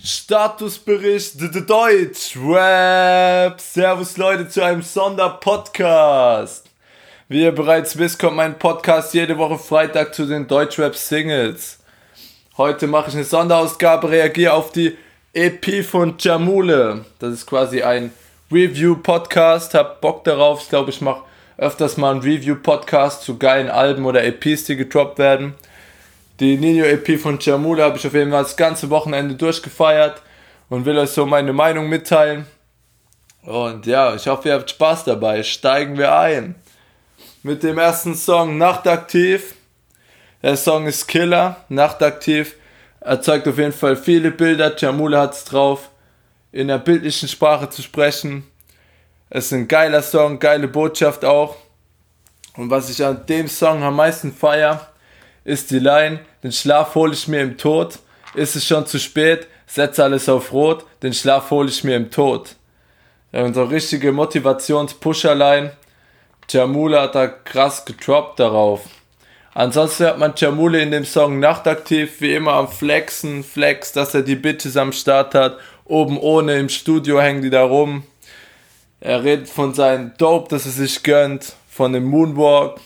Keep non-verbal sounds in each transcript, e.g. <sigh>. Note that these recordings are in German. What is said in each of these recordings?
Statusbericht Deutsch Rap. Servus Leute zu einem Sonderpodcast. Wie ihr bereits wisst, kommt mein Podcast jede Woche Freitag zu den Deutschrap Singles. Heute mache ich eine Sonderausgabe, reagiere auf die EP von Jamule. Das ist quasi ein Review-Podcast. Hab Bock darauf. Ich glaube, ich mache öfters mal einen Review-Podcast zu geilen Alben oder EPs, die gedroppt werden. Die Nino EP von Jamula habe ich auf jeden Fall das ganze Wochenende durchgefeiert und will euch so meine Meinung mitteilen. Und ja, ich hoffe, ihr habt Spaß dabei. Steigen wir ein. Mit dem ersten Song Nachtaktiv. Der Song ist Killer. Nachtaktiv erzeugt auf jeden Fall viele Bilder. Hat es drauf, in der bildlichen Sprache zu sprechen. Es ist ein geiler Song, geile Botschaft auch. Und was ich an dem Song am meisten feiere, ist die Line, den Schlaf hole ich mir im Tod, ist es schon zu spät, setze alles auf Rot, den Schlaf hole ich mir im Tod. Ja, unsere richtige Motivations-Pusher-Line, Jamula hat da krass getroppt darauf. Ansonsten hat man Jamule in dem Song nachtaktiv, wie immer am Flexen, Flex, dass er die Bitches am Start hat, oben ohne, im Studio hängen die da rum. Er redet von seinem Dope, dass er sich gönnt, von dem Moonwalk,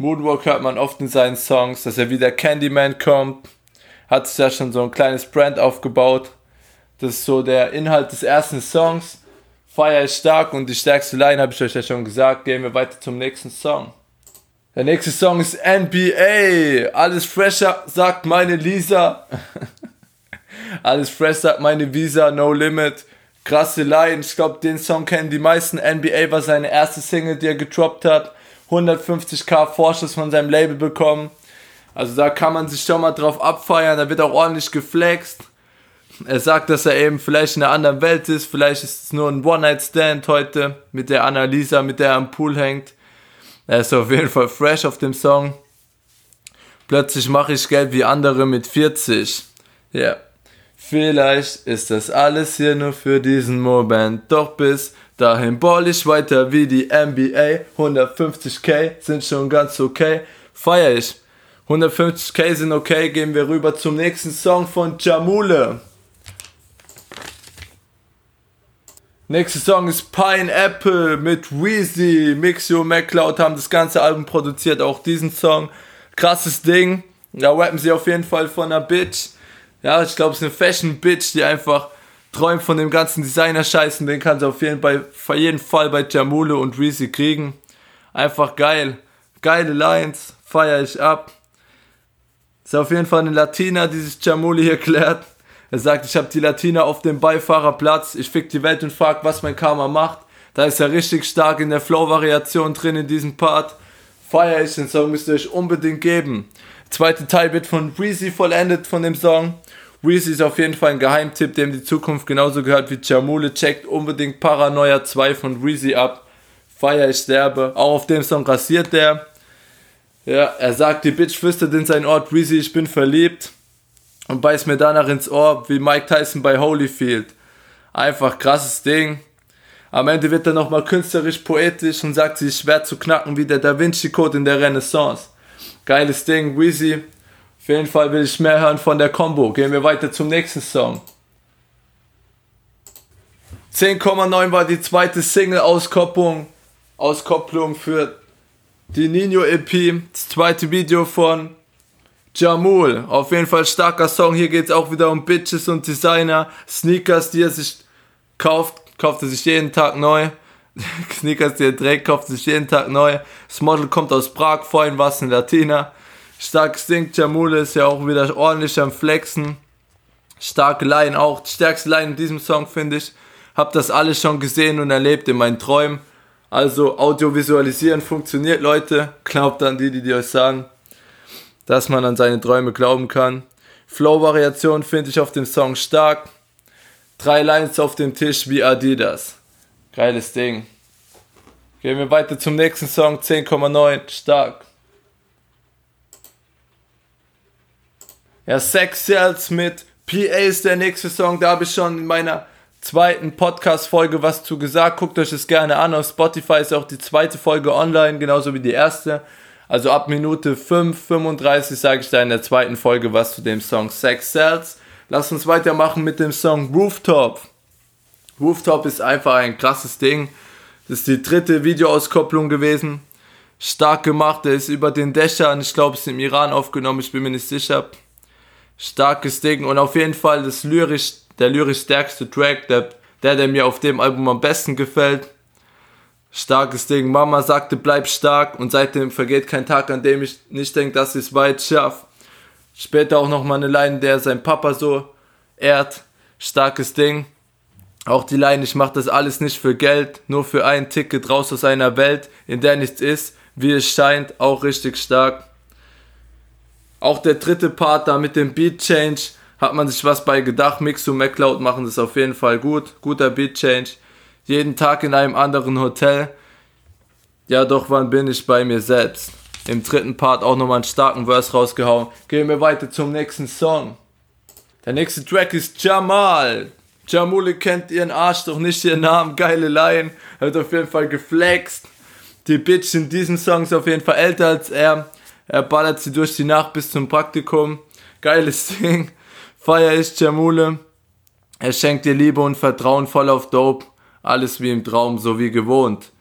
Moonwalk hört man oft in seinen Songs, dass er wieder Candyman kommt. Hat sich ja schon so ein kleines Brand aufgebaut. Das ist so der Inhalt des ersten Songs. Feier ist stark und die stärkste Line habe ich euch ja schon gesagt. Gehen wir weiter zum nächsten Song. Der nächste Song ist NBA. Alles fresher, sagt meine Lisa. <laughs> Alles fresh, sagt meine Visa, no limit. Krasse Line. Ich glaube, den Song kennen die meisten. NBA war seine erste Single, die er getroppt hat. 150k Vorschuss von seinem Label bekommen. Also da kann man sich schon mal drauf abfeiern, da wird auch ordentlich geflext. Er sagt, dass er eben vielleicht in einer anderen Welt ist, vielleicht ist es nur ein One-Night-Stand heute mit der Annalisa, mit der er am Pool hängt. Er ist auf jeden Fall fresh auf dem Song. Plötzlich mache ich Geld wie andere mit 40. Ja. Yeah. Vielleicht ist das alles hier nur für diesen Moment, doch bis Dahin ball ich weiter wie die NBA. 150k sind schon ganz okay. Feier ich. 150k sind okay. Gehen wir rüber zum nächsten Song von Jamule. Nächster Song ist Pineapple mit Weezy. Mixio MacLeod haben das ganze Album produziert, auch diesen Song. Krasses Ding. Da rappen sie auf jeden Fall von einer Bitch. Ja, ich glaube, es ist eine Fashion-Bitch, die einfach träumt von dem ganzen Designer-Scheißen, den kannst du auf jeden, bei, auf jeden Fall bei Jamule und Reezy kriegen. Einfach geil. Geile Lines, feier ich ab. Ist auf jeden Fall eine Latina, die sich Jamule hier klärt. Er sagt, ich habe die Latina auf dem Beifahrerplatz, ich fick die Welt und frag, was mein Karma macht. Da ist er richtig stark in der Flow-Variation drin in diesem Part. Feier ich den Song, müsst ihr euch unbedingt geben. Zweite Teil wird von Reezy vollendet von dem Song. Reese ist auf jeden Fall ein Geheimtipp, dem die Zukunft genauso gehört wie Jamule. Checkt unbedingt Paranoia 2 von Reezy ab. Feier ich sterbe. Auch auf dem Song rasiert der. Ja, er sagt, die Bitch flüstert in sein Ort, Reezy, ich bin verliebt. Und beißt mir danach ins Ohr, wie Mike Tyson bei Holyfield. Einfach krasses Ding. Am Ende wird er nochmal künstlerisch poetisch und sagt, sie ist schwer zu knacken wie der Da Vinci Code in der Renaissance. Geiles Ding, Weezy, jeden Fall will ich mehr hören von der Combo. Gehen wir weiter zum nächsten Song. 10,9 war die zweite Single-Auskopplung Auskopplung für die Nino EP. Das zweite Video von Jamul. Auf jeden Fall starker Song. Hier geht es auch wieder um Bitches und Designer. Sneakers, die er sich kauft. Kauft er sich jeden Tag neu. <laughs> Sneakers, die er trägt, kauft er sich jeden Tag neu. Das Model kommt aus Prag, vorhin war es ein Latina. Starkes Ding, Jamule ist ja auch wieder ordentlich am Flexen. Starke Line auch. Stärkste Line in diesem Song finde ich. Hab das alles schon gesehen und erlebt in meinen Träumen. Also Audiovisualisieren funktioniert, Leute. Glaubt an die, die, die euch sagen, dass man an seine Träume glauben kann. Flow-Variation finde ich auf dem Song stark. Drei Lines auf dem Tisch wie Adidas. Geiles Ding. Gehen wir weiter zum nächsten Song, 10,9, stark. Ja, Sex Sales mit PA ist der nächste Song. Da habe ich schon in meiner zweiten Podcast-Folge was zu gesagt. Guckt euch das gerne an. Auf Spotify ist auch die zweite Folge online, genauso wie die erste. Also ab Minute 5, 35 sage ich da in der zweiten Folge was zu dem Song Sex Sells. Lass uns weitermachen mit dem Song Rooftop. Rooftop ist einfach ein krasses Ding. Das ist die dritte Videoauskopplung gewesen. Stark gemacht, der ist über den Dächern. Ich glaube, es ist im Iran aufgenommen, ich bin mir nicht sicher. Starkes Ding und auf jeden Fall das lyrisch, der lyrisch stärkste Track, der, der, der mir auf dem Album am besten gefällt. Starkes Ding. Mama sagte, bleib stark und seitdem vergeht kein Tag, an dem ich nicht denke, dass ich es weit schaffe. Später auch nochmal eine Line, der sein Papa so ehrt. Starkes Ding. Auch die Line, ich mach das alles nicht für Geld, nur für ein Ticket raus aus einer Welt, in der nichts ist, wie es scheint, auch richtig stark. Auch der dritte Part da mit dem Beat Change hat man sich was bei gedacht. Mix und MacLeod machen das auf jeden Fall gut. Guter Beat Change. Jeden Tag in einem anderen Hotel. Ja, doch, wann bin ich bei mir selbst? Im dritten Part auch nochmal einen starken Verse rausgehauen. Gehen wir weiter zum nächsten Song. Der nächste Track ist Jamal. Jamule kennt ihren Arsch doch nicht ihren Namen. Geile Line. Hat auf jeden Fall geflext. Die Bitch in diesem Song ist auf jeden Fall älter als er. Er ballert sie durch die Nacht bis zum Praktikum. Geiles Ding. Feier ist Jamule. Er schenkt dir Liebe und Vertrauen voll auf Dope. Alles wie im Traum, so wie gewohnt.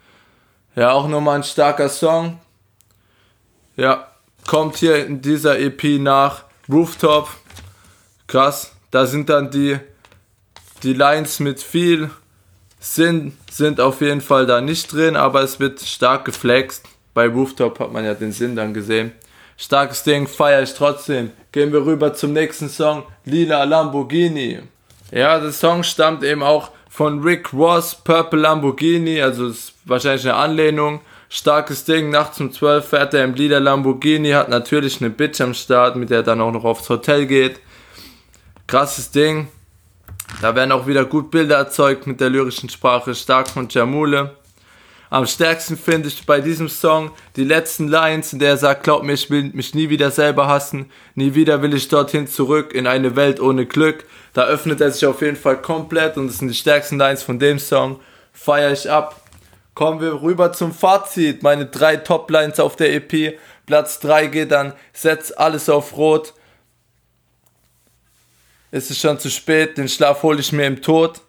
Ja, auch nochmal ein starker Song. Ja, kommt hier in dieser EP nach Rooftop. Krass. Da sind dann die, die Lines mit viel Sinn, sind auf jeden Fall da nicht drin, aber es wird stark geflext. Bei Rooftop hat man ja den Sinn dann gesehen. Starkes Ding, feiere ich trotzdem. Gehen wir rüber zum nächsten Song, Lila Lamborghini. Ja, der Song stammt eben auch von Rick Ross, Purple Lamborghini, also ist wahrscheinlich eine Anlehnung starkes Ding. Nachts um 12 fährt er im Lieder Lamborghini, hat natürlich eine Bitch am Start, mit der er dann auch noch aufs Hotel geht. Krasses Ding. Da werden auch wieder gut Bilder erzeugt mit der lyrischen Sprache, stark von Jamule. Am stärksten finde ich bei diesem Song die letzten Lines, in der er sagt, glaub mir, ich will mich nie wieder selber hassen, nie wieder will ich dorthin zurück in eine Welt ohne Glück. Da öffnet er sich auf jeden Fall komplett und das sind die stärksten Lines von dem Song. Feier ich ab. Kommen wir rüber zum Fazit. Meine drei Top-Lines auf der EP. Platz 3 geht dann, setz alles auf Rot. Es ist schon zu spät, den Schlaf hole ich mir im Tod.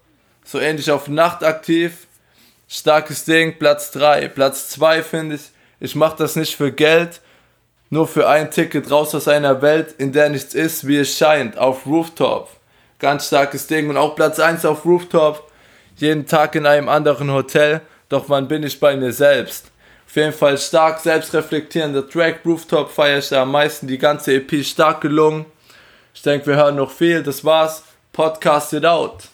So ähnlich auf Nacht aktiv. Starkes Ding, Platz 3. Platz 2 finde ich, ich mache das nicht für Geld, nur für ein Ticket raus aus einer Welt, in der nichts ist, wie es scheint, auf Rooftop. Ganz starkes Ding. Und auch Platz 1 auf Rooftop, jeden Tag in einem anderen Hotel doch wann bin ich bei mir selbst? Auf jeden Fall stark selbstreflektierender Track, Rooftop feiere ich da am meisten, die ganze EP stark gelungen. Ich denke, wir hören noch viel, das war's. Podcast it out.